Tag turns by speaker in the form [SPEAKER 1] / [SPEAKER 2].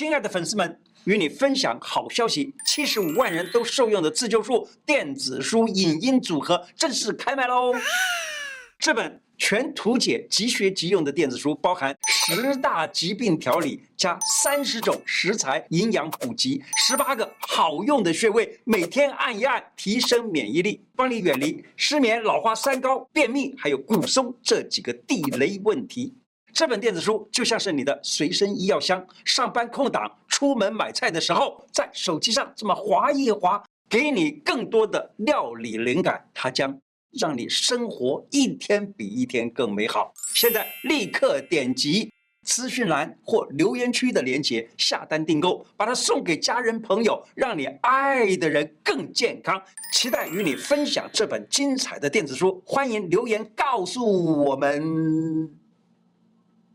[SPEAKER 1] 亲爱的粉丝们，与你分享好消息，七十五万人都受用的自救术电子书影音组合正式开卖喽！这本。全图解即学即用的电子书，包含十大疾病调理加三十种食材营养补给，十八个好用的穴位，每天按一按，提升免疫力，帮你远离失眠、老花、三高、便秘，还有骨松这几个地雷问题。这本电子书就像是你的随身医药箱，上班空档、出门买菜的时候，在手机上这么划一划，给你更多的料理灵感。它将。让你生活一天比一天更美好。现在立刻点击资讯栏或留言区的链接下单订购，把它送给家人朋友，让你爱的人更健康。期待与你分享这本精彩的电子书，欢迎留言告诉我们。